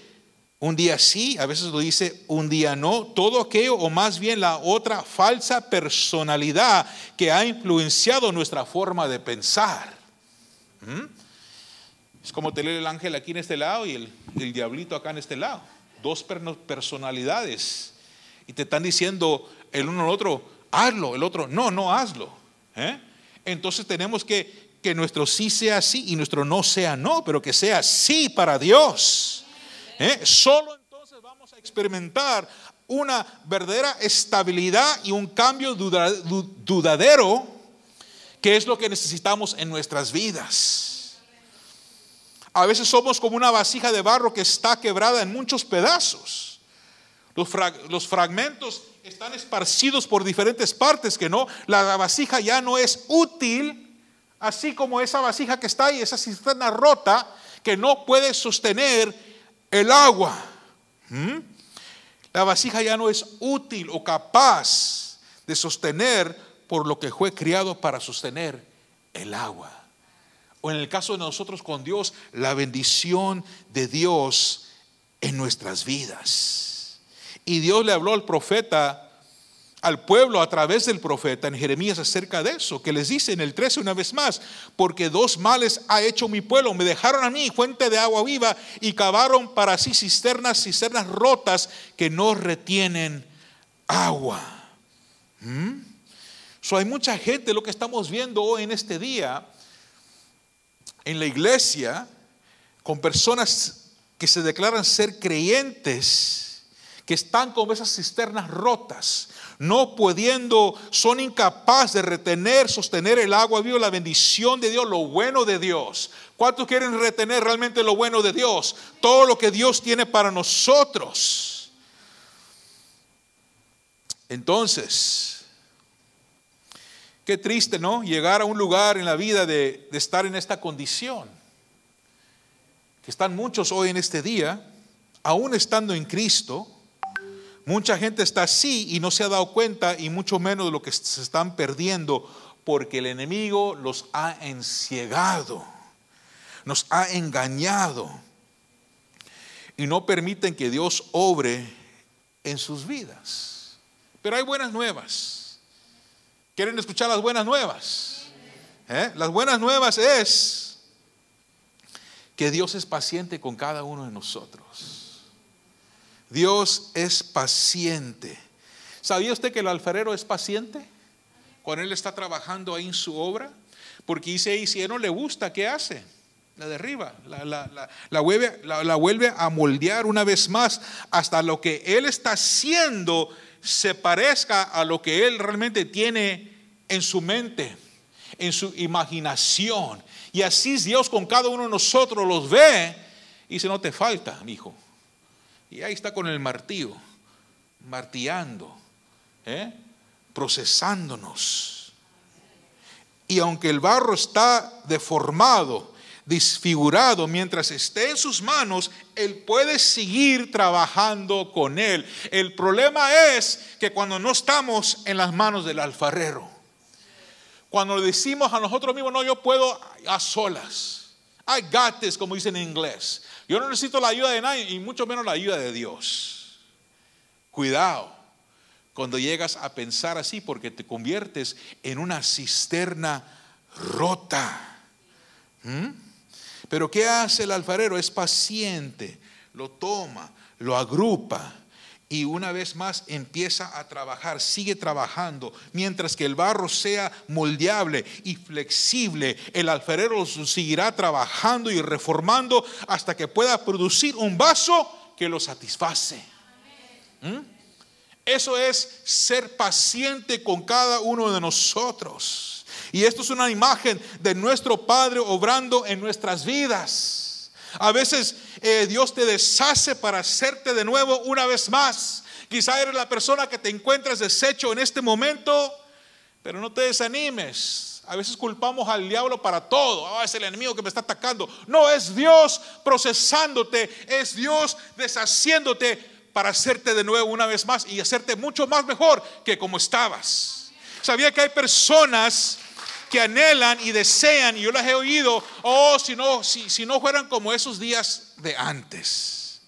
un día sí, a veces lo dice un día no. Todo aquello o más bien la otra falsa personalidad que ha influenciado nuestra forma de pensar. ¿Mm? Es como tener el ángel aquí en este lado y el, diablito acá en este lado. Dos personalidades. Y te están diciendo el uno al otro, hazlo, el otro, no, no hazlo. ¿eh? Entonces tenemos que que nuestro sí sea sí y nuestro no sea no, pero que sea sí para Dios. ¿Eh? Solo entonces vamos a experimentar una verdadera estabilidad y un cambio dudadero, que es lo que necesitamos en nuestras vidas. A veces somos como una vasija de barro que está quebrada en muchos pedazos. Los, fragmentos están esparcidos por diferentes partes, que no, la vasija ya no es útil, así como esa vasija que está ahí, esa cisterna rota, que no puede sostener el agua. ¿Mm? La vasija ya no es útil o capaz de sostener por lo que fue criado para sostener el agua. O en el caso de nosotros con Dios, la bendición de Dios en nuestras vidas. Y Dios le habló al profeta al pueblo a través del profeta en Jeremías acerca de eso, que les dice en el 13 una vez más, porque dos males ha hecho mi pueblo, me dejaron a mí fuente de agua viva y cavaron para sí cisternas, cisternas rotas que no retienen agua. ¿Mm? hay mucha gente, lo que estamos viendo hoy en este día, en la iglesia, con personas que se declaran ser creyentes, que están con esas cisternas rotas, no pudiendo, son incapaces de retener, sostener el agua viva, la bendición de Dios, lo bueno de Dios. ¿Cuántos quieren retener realmente lo bueno de Dios? Todo lo que Dios tiene para nosotros. Entonces, qué triste, ¿no? Llegar a un lugar en la vida de, de estar en esta condición. Que están muchos hoy en este día, aún estando en Cristo, Mucha gente está así y no se ha dado cuenta y mucho menos de lo que se están perdiendo porque el enemigo los ha enciegado, nos ha engañado y no permiten que Dios obre en sus vidas. Pero hay buenas nuevas. ¿Quieren escuchar las buenas nuevas? ¿Eh? Las buenas nuevas es que Dios es paciente con cada uno de nosotros. Dios es paciente. ¿Sabía usted que el alfarero es paciente? cuando Él está trabajando ahí en su obra? Porque dice ahí, si no le gusta, ¿qué hace? La derriba, la, vuelve, la, vuelve a moldear una vez más hasta lo que Él está haciendo se parezca a lo que Él realmente tiene en su mente, en su imaginación. Y así Dios con cada uno de nosotros los ve y dice, no te falta, mi hijo. Y ahí está con el martillo, martillando, ¿eh? procesándonos. Y aunque el barro está deformado, disfigurado, mientras esté en sus manos, Él puede seguir trabajando con Él. El problema es que cuando no estamos en las manos del alfarero, cuando decimos a nosotros mismos, no, yo puedo a solas. I got this, como dicen en inglés. Yo no necesito la ayuda de nadie y mucho menos la ayuda de Dios. Cuidado cuando llegas a pensar así porque te conviertes en una cisterna rota. ¿Mm? Pero ¿qué hace el alfarero? Es paciente, lo toma, lo agrupa y una vez más empieza a trabajar, sigue trabajando, mientras que el barro sea moldeable y flexible, el alfarero seguirá trabajando y reformando hasta que pueda producir un vaso que lo satisface. ¿Mm? Eso es ser paciente con cada uno de nosotros. Y esto es una imagen de nuestro Padre obrando en nuestras vidas. A veces eh, Dios te deshace para hacerte de nuevo una vez más. Quizá eres la persona que te encuentras deshecho en este momento, pero no te desanimes. A veces culpamos al diablo para todo. Ah, es el enemigo que me está atacando. No, es Dios procesándote, es Dios deshaciéndote para hacerte de nuevo una vez más y hacerte mucho más mejor que como estabas. Sabía que hay personas que anhelan y desean, y yo las he oído, oh, si no, si, si no fueran como esos días de antes.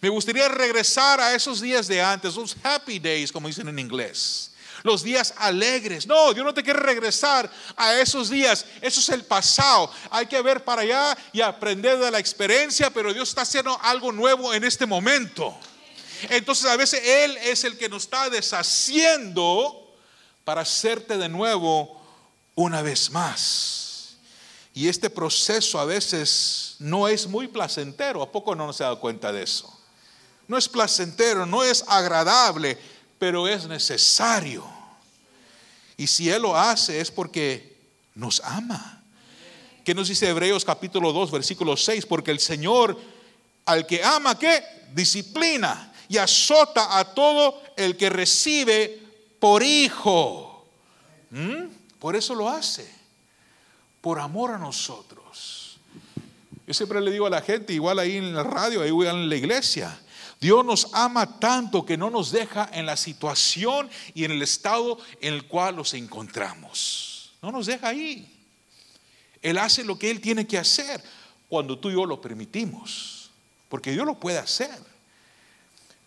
Me gustaría regresar a esos días de antes, los happy days, como dicen en inglés. Los días alegres. No, Dios no te quiere regresar a esos días. Eso es el pasado. Hay que ver para allá y aprender de la experiencia, pero Dios está haciendo algo nuevo en este momento. Entonces a veces Él es el que nos está deshaciendo para hacerte de nuevo una vez más. Y este proceso a veces no es muy placentero. ¿A poco no se ha dado cuenta de eso? No es placentero, no es agradable, pero es necesario. Y si Él lo hace es porque nos ama. ¿Qué nos dice Hebreos capítulo 2, versículo 6? Porque el Señor al que ama, ¿qué? Disciplina y azota a todo el que recibe por hijo. ¿Mm? Por eso lo hace, por amor a nosotros. Yo siempre le digo a la gente, igual ahí en la radio, ahí en la iglesia, Dios nos ama tanto que no nos deja en la situación y en el estado en el cual nos encontramos. No nos deja ahí. Él hace lo que Él tiene que hacer cuando tú y yo lo permitimos, porque Dios lo puede hacer.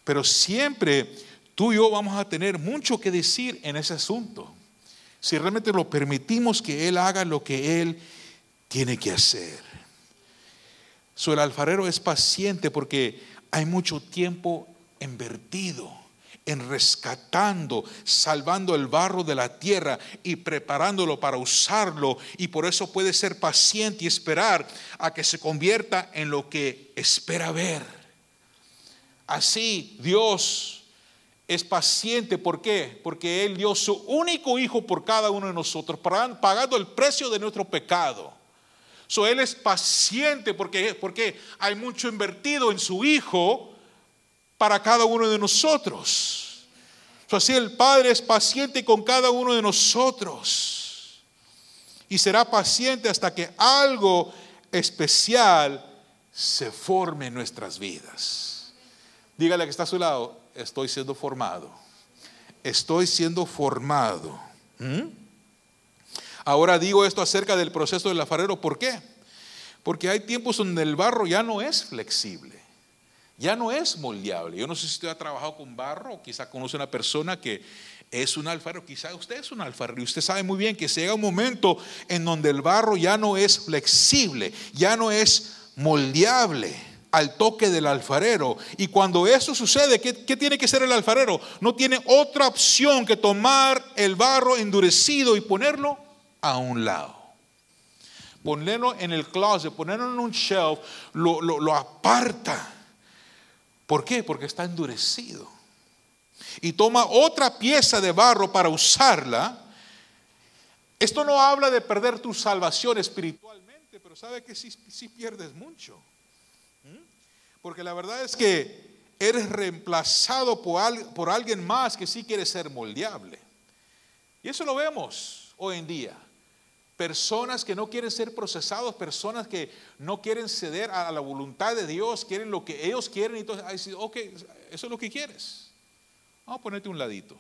Pero siempre tú y yo vamos a tener mucho que decir en ese asunto si realmente lo permitimos que Él haga lo que Él tiene que hacer. So, el alfarero es paciente porque hay mucho tiempo invertido en rescatando, salvando el barro de la tierra y preparándolo para usarlo. Y por eso puede ser paciente y esperar a que se convierta en lo que espera ver. Así Dios es paciente. ¿Por qué? Porque Él dio su único hijo por cada uno de nosotros, pagando el precio de nuestro pecado. So, él es paciente porque, porque hay mucho invertido en su hijo para cada uno de nosotros. So, así el Padre es paciente con cada uno de nosotros. Y será paciente hasta que algo especial se forme en nuestras vidas. Dígale que está a su lado, estoy siendo formado. Estoy siendo formado. ¿Mm? Ahora digo esto acerca del proceso del alfarero. ¿Por qué? Porque hay tiempos donde el barro ya no es flexible, ya no es moldeable. Yo no sé si usted ha trabajado con barro, o quizá conoce una persona que es un alfarero, quizá usted es un alfarero y usted sabe muy bien que llega un momento en donde el barro ya no es flexible, ya no es moldeable. Al toque del alfarero. Y cuando eso sucede, ¿qué, ¿qué, tiene que hacer el alfarero? No tiene otra opción que tomar el barro endurecido y ponerlo a un lado. Ponerlo en el closet, ponerlo en un shelf, lo, aparta. ¿Por qué? Porque está endurecido. Y toma otra pieza de barro para usarla. Esto no habla de perder tu salvación espiritualmente, pero sabe que sí pierdes mucho. Porque la verdad es que eres reemplazado por, por alguien más que sí quiere ser moldeable. Y eso lo vemos hoy en día. Personas que no quieren ser procesados, personas que no quieren ceder a la voluntad de Dios, quieren lo que ellos quieren y entonces, ok, eso es lo que quieres. Vamos a ponerte un ladito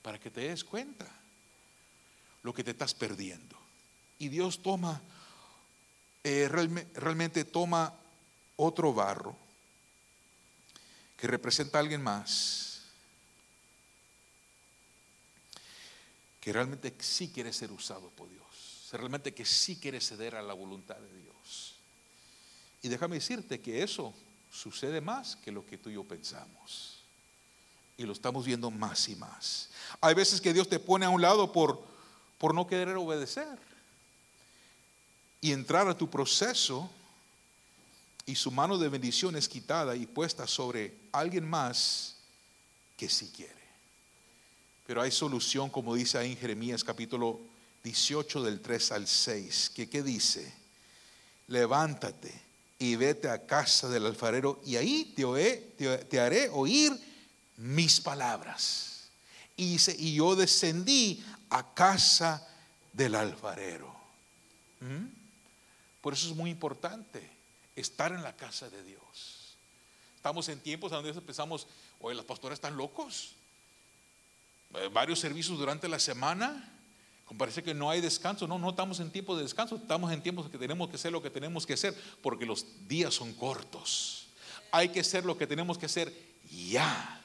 para que te des cuenta lo que te estás perdiendo. Y Dios toma, eh, realmente toma otro barro que representa a alguien más, que realmente sí quiere ser usado por Dios, realmente que sí quiere ceder a la voluntad de Dios. Y déjame decirte que eso sucede más que lo que tú y yo pensamos. Y lo estamos viendo más y más. Hay veces que Dios te pone a un lado por, por no querer obedecer y entrar a tu proceso y su mano de bendición es quitada y puesta sobre alguien más que sí quiere. Pero hay solución, como dice ahí en Jeremías capítulo 18 del 3 al 6, que qué dice? Levántate y vete a casa del alfarero y ahí te, te, haré oír mis palabras. Y, y yo descendí a casa del alfarero. ¿Mm? Por eso es muy importante estar en la casa de Dios. Estamos en tiempos donde pensamos, oye, las pastoras están locos. Eh, varios servicios durante la semana. Parece que no hay descanso. No, no estamos en tiempo de descanso. Estamos en tiempos que tenemos que hacer lo que tenemos que hacer porque los días son cortos. Hay que hacer lo que tenemos que hacer ya.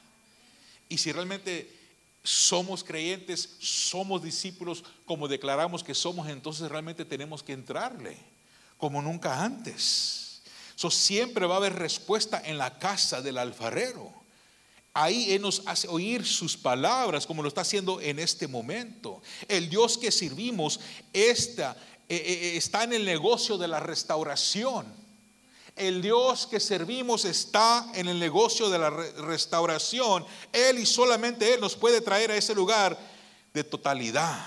Y si realmente somos creyentes, somos discípulos, como declaramos que somos, entonces realmente tenemos que entrarle como nunca antes. Siempre va a haber respuesta en la casa del alfarero. Ahí Él nos hace oír sus palabras como lo está haciendo en este momento. El Dios que servimos está, eh, eh, está en el negocio de la restauración. El Dios que servimos está en el negocio de la restauración. Él y solamente Él nos puede traer a ese lugar de totalidad.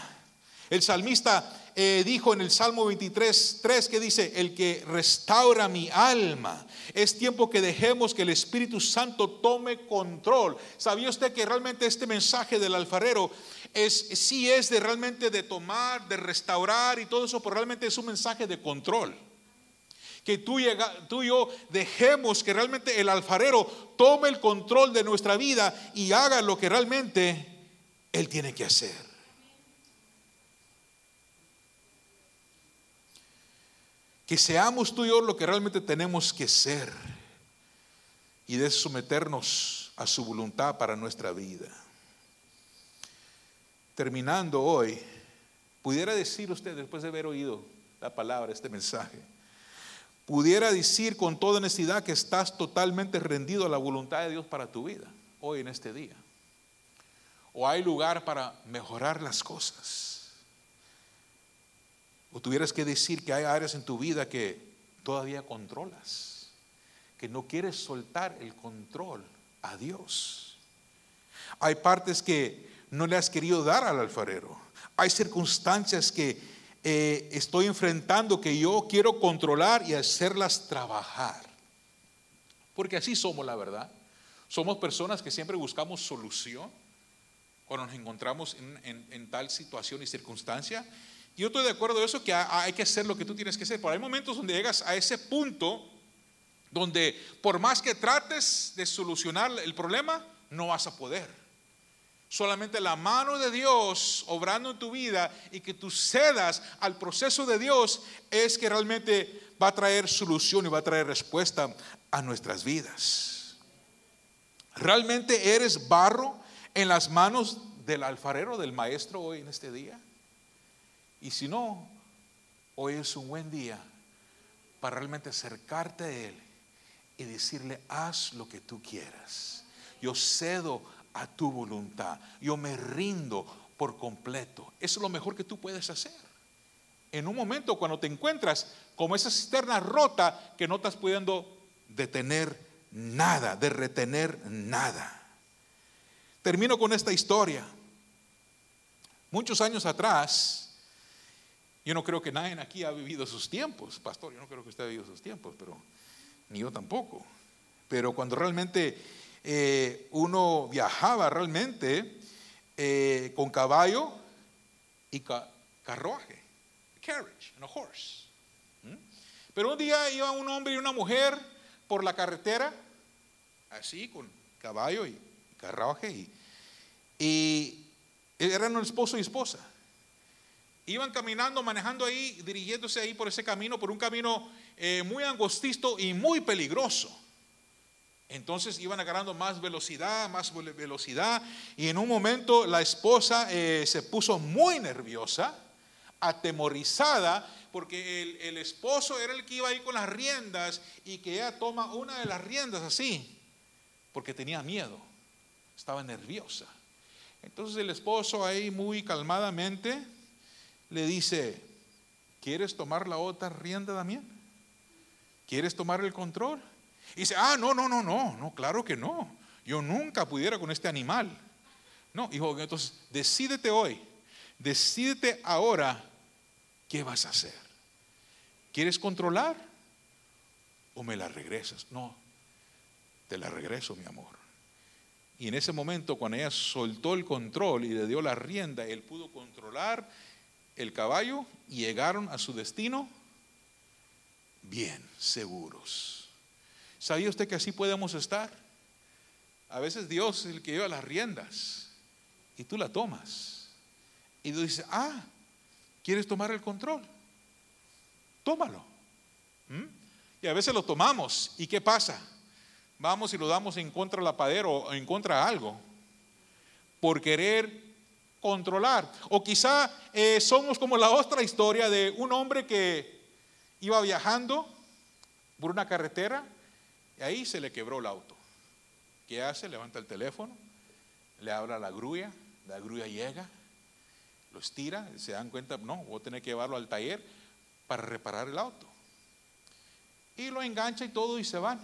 El salmista eh, dijo en el Salmo 23, 3 que dice, el que restaura mi alma. Es tiempo que dejemos que el Espíritu Santo tome control. ¿Sabía usted que realmente este mensaje del alfarero es, sí es de realmente de tomar, de restaurar y todo eso, pero realmente es un mensaje de control? que tú, y yo dejemos que realmente el alfarero tome el control de nuestra vida y haga lo que realmente él tiene que hacer. Que seamos tú y yo lo que realmente tenemos que ser y de someternos a su voluntad para nuestra vida. Terminando hoy, pudiera decir usted, después de haber oído la palabra, este mensaje, pudiera decir con toda honestidad que estás totalmente rendido a la voluntad de Dios para tu vida, hoy en este día. O hay lugar para mejorar las cosas o tuvieras que decir que hay áreas en tu vida que todavía controlas, que no quieres soltar el control a Dios. Hay partes que no le has querido dar al alfarero. Hay circunstancias que eh, estoy enfrentando que yo quiero controlar y hacerlas trabajar. Porque así somos, la verdad. Somos personas que siempre buscamos solución cuando nos encontramos en, en tal situación y circunstancia yo estoy de acuerdo de eso, que hay que hacer lo que tú tienes que hacer. Pero hay momentos donde llegas a ese punto donde por más que trates de solucionar el problema, no vas a poder. Solamente la mano de Dios obrando en tu vida y que tú cedas al proceso de Dios es que realmente va a traer solución y va a traer respuesta a nuestras vidas. ¿Realmente eres barro en las manos del alfarero, del maestro hoy en este día? Y si no, hoy es un buen día para realmente acercarte a Él y decirle, haz lo que tú quieras. Yo cedo a tu voluntad. Yo me rindo por completo. Eso es lo mejor que tú puedes hacer. En un momento cuando te encuentras como esa cisterna rota que no estás pudiendo detener nada, de retener nada. Termino con esta historia. Muchos años atrás, yo no creo que nadie aquí ha vivido sus tiempos, pastor, yo no creo que usted ha vivido sus tiempos, pero ni yo tampoco. Pero cuando realmente eh, uno viajaba realmente eh, con caballo y carruaje, carriage, and a horse. Pero un día iba un hombre y una mujer por la carretera, así, con caballo y carruaje, y, y eran un esposo y esposa. Iban caminando, manejando ahí, dirigiéndose ahí por ese camino, por un camino eh, muy angostisto y muy peligroso. Entonces iban agarrando más velocidad, más velocidad, y en un momento la esposa eh, se puso muy nerviosa, atemorizada, porque el, esposo era el que iba ahí con las riendas y que ella toma una de las riendas así, porque tenía miedo, estaba nerviosa. Entonces el esposo ahí muy calmadamente le dice, ¿quieres tomar la otra rienda también? ¿Quieres tomar el control? Y dice, ah, no, no, no, no, no, claro que no. Yo nunca pudiera con este animal. No, hijo, entonces decídete hoy, decídete ahora ¿qué vas a hacer? ¿Quieres controlar o me la regresas? No, te la regreso, mi amor. Y en ese momento, cuando ella soltó el control y le dio la rienda, él pudo controlar el caballo y llegaron a su destino bien, seguros. ¿Sabía usted que así podemos estar? A veces Dios es el que lleva las riendas y tú la tomas. Y tú dices, ah, ¿Quieres tomar el control? Tómalo. ¿Mm? Y a veces lo tomamos. ¿Y qué pasa? Vamos y lo damos en contra del lapadero o en contra de algo. Por querer controlar. O quizá eh, somos como la otra historia de un hombre que iba viajando por una carretera y ahí se le quebró el auto. ¿Qué hace? Levanta el teléfono, le habla a la grulla, la grulla llega, lo estira, se dan cuenta, no, voy a tener que llevarlo al taller para reparar el auto. Y lo engancha y todo y se van.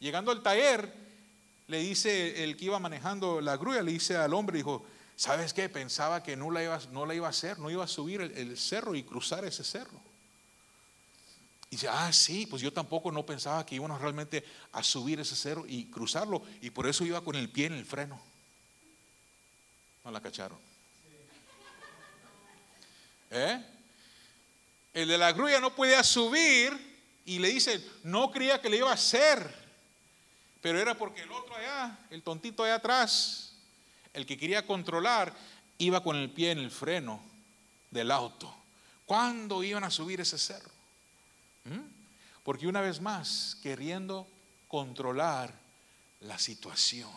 Llegando al taller, le dice el que iba manejando la grúa, le dice al hombre, dijo, ¿sabes qué? Pensaba que no la iba, no la iba a hacer, no iba a subir el, el cerro y cruzar ese cerro. Y dice, ah, sí, pues yo tampoco no pensaba que íbamos realmente a subir ese cerro y cruzarlo. Y por eso iba con el pie en el freno. No la cacharon. ¿Eh? El de la grulla no podía subir y le dice, no creía que le iba a hacer, pero era porque el otro allá, el tontito allá atrás, el que quería controlar, iba con el pie en el freno del auto. ¿Cuándo iban a subir ese cerro? ¿Mm? Porque una vez más, queriendo controlar la situación.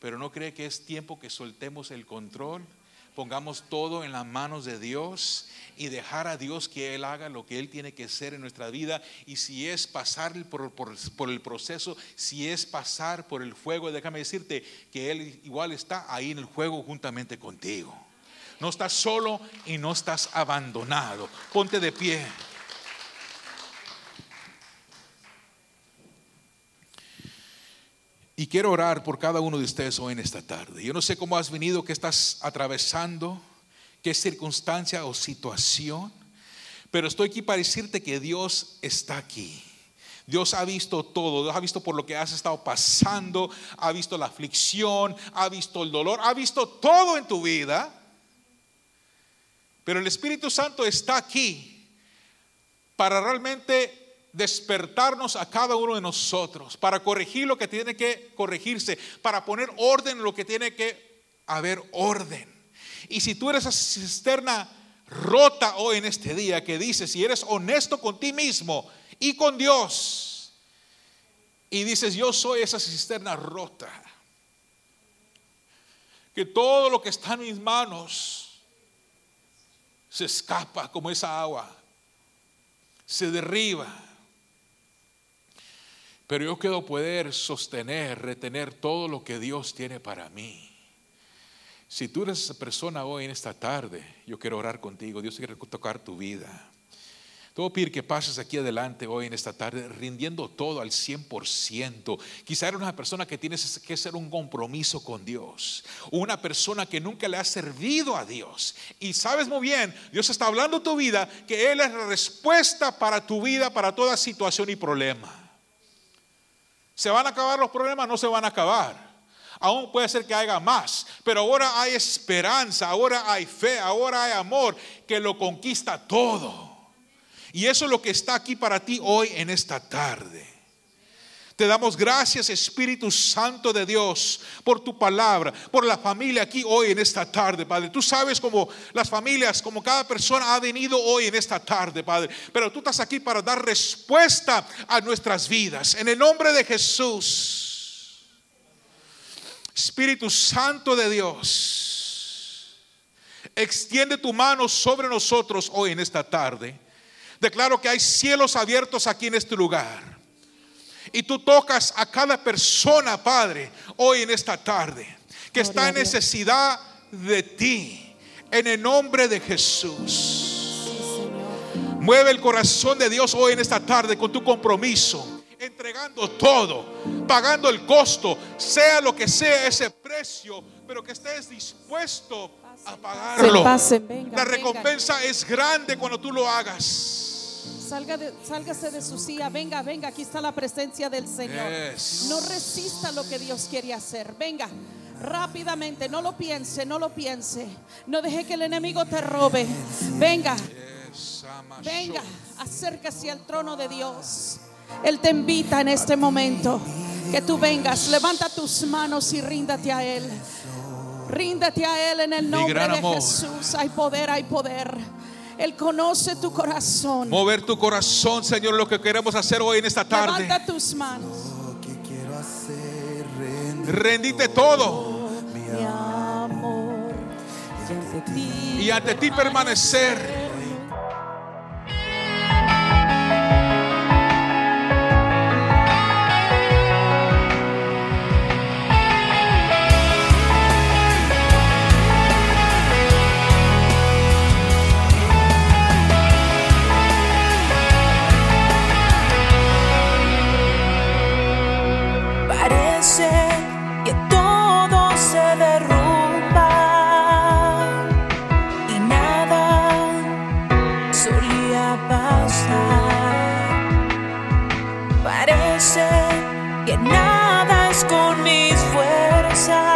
Pero no cree que es tiempo que soltemos el control pongamos todo en las manos de Dios y dejar a Dios que Él haga lo que Él tiene que hacer en nuestra vida. Y si es pasar por, el proceso, si es pasar por el fuego, déjame decirte que Él igual está ahí en el fuego juntamente contigo. No estás solo y no estás abandonado. Ponte de pie. Y quiero orar por cada uno de ustedes hoy en esta tarde. Yo no sé cómo has venido, qué estás atravesando, qué circunstancia o situación, pero estoy aquí para decirte que Dios está aquí. Dios ha visto todo, Dios ha visto por lo que has estado pasando, ha visto la aflicción, ha visto el dolor, ha visto todo en tu vida. Pero el Espíritu Santo está aquí para realmente despertarnos a cada uno de nosotros, para corregir lo que tiene que corregirse, para poner orden en lo que tiene que haber orden. Y si tú eres esa cisterna rota hoy en este día, que dices, si eres honesto con ti mismo y con Dios, y dices, yo soy esa cisterna rota, que todo lo que está en mis manos se escapa como esa agua, se derriba Pero yo quiero poder sostener, retener todo lo que Dios tiene para mí. Si tú eres esa persona hoy en esta tarde, yo quiero orar contigo. Dios quiere tocar tu vida. Te voy pedir que pases aquí adelante hoy en esta tarde rindiendo todo al 100%. Quizá eres una persona que tienes que hacer un compromiso con Dios. Una persona que nunca le ha servido a Dios. Y sabes muy bien, Dios está hablando tu vida, que Él es la respuesta para tu vida, para toda situación y problema. ¿Se van a acabar los problemas? No se van a acabar. Aún puede ser que haya más, pero ahora hay esperanza, ahora hay fe, ahora hay amor que lo conquista todo. Y eso es lo que está aquí para ti hoy en esta tarde. Te damos gracias, Espíritu Santo de Dios, por tu palabra, por la familia aquí hoy en esta tarde, Padre. Tú sabes cómo las familias, como cada persona ha venido hoy en esta tarde, Padre. Pero tú estás aquí para dar respuesta a nuestras vidas. En el nombre de Jesús. Espíritu Santo de Dios, extiende tu mano sobre nosotros hoy en esta tarde. Declaro que hay cielos abiertos aquí en este lugar. Y tú tocas a cada persona, Padre, hoy en esta tarde, que está en necesidad de ti. En el nombre de Jesús. Mueve el corazón de Dios hoy en esta tarde con tu compromiso. Entregando todo, pagando el costo, sea lo que sea ese precio, pero que estés dispuesto a pagarlo. La recompensa es grande cuando tú lo hagas. Salga de, sálgase de su silla. Venga, venga. Aquí está la presencia del Señor. No resista lo que Dios quiere hacer. Venga. Rápidamente, no lo piense, no lo piense. No deje que el enemigo te robe. Venga. Venga, acércase al trono de Dios. Él te invita en este momento que tú vengas. Levanta tus manos y ríndate a Él. Ríndate a Él en el nombre de Jesús. Hay poder, hay poder. Él conoce tu corazón. Mover tu corazón, Señor, lo que queremos hacer hoy en esta tarde. Levanta tus manos. Rendite todo. Mi amor. Y ante ti permanecer. que nada es con mis fuerzas.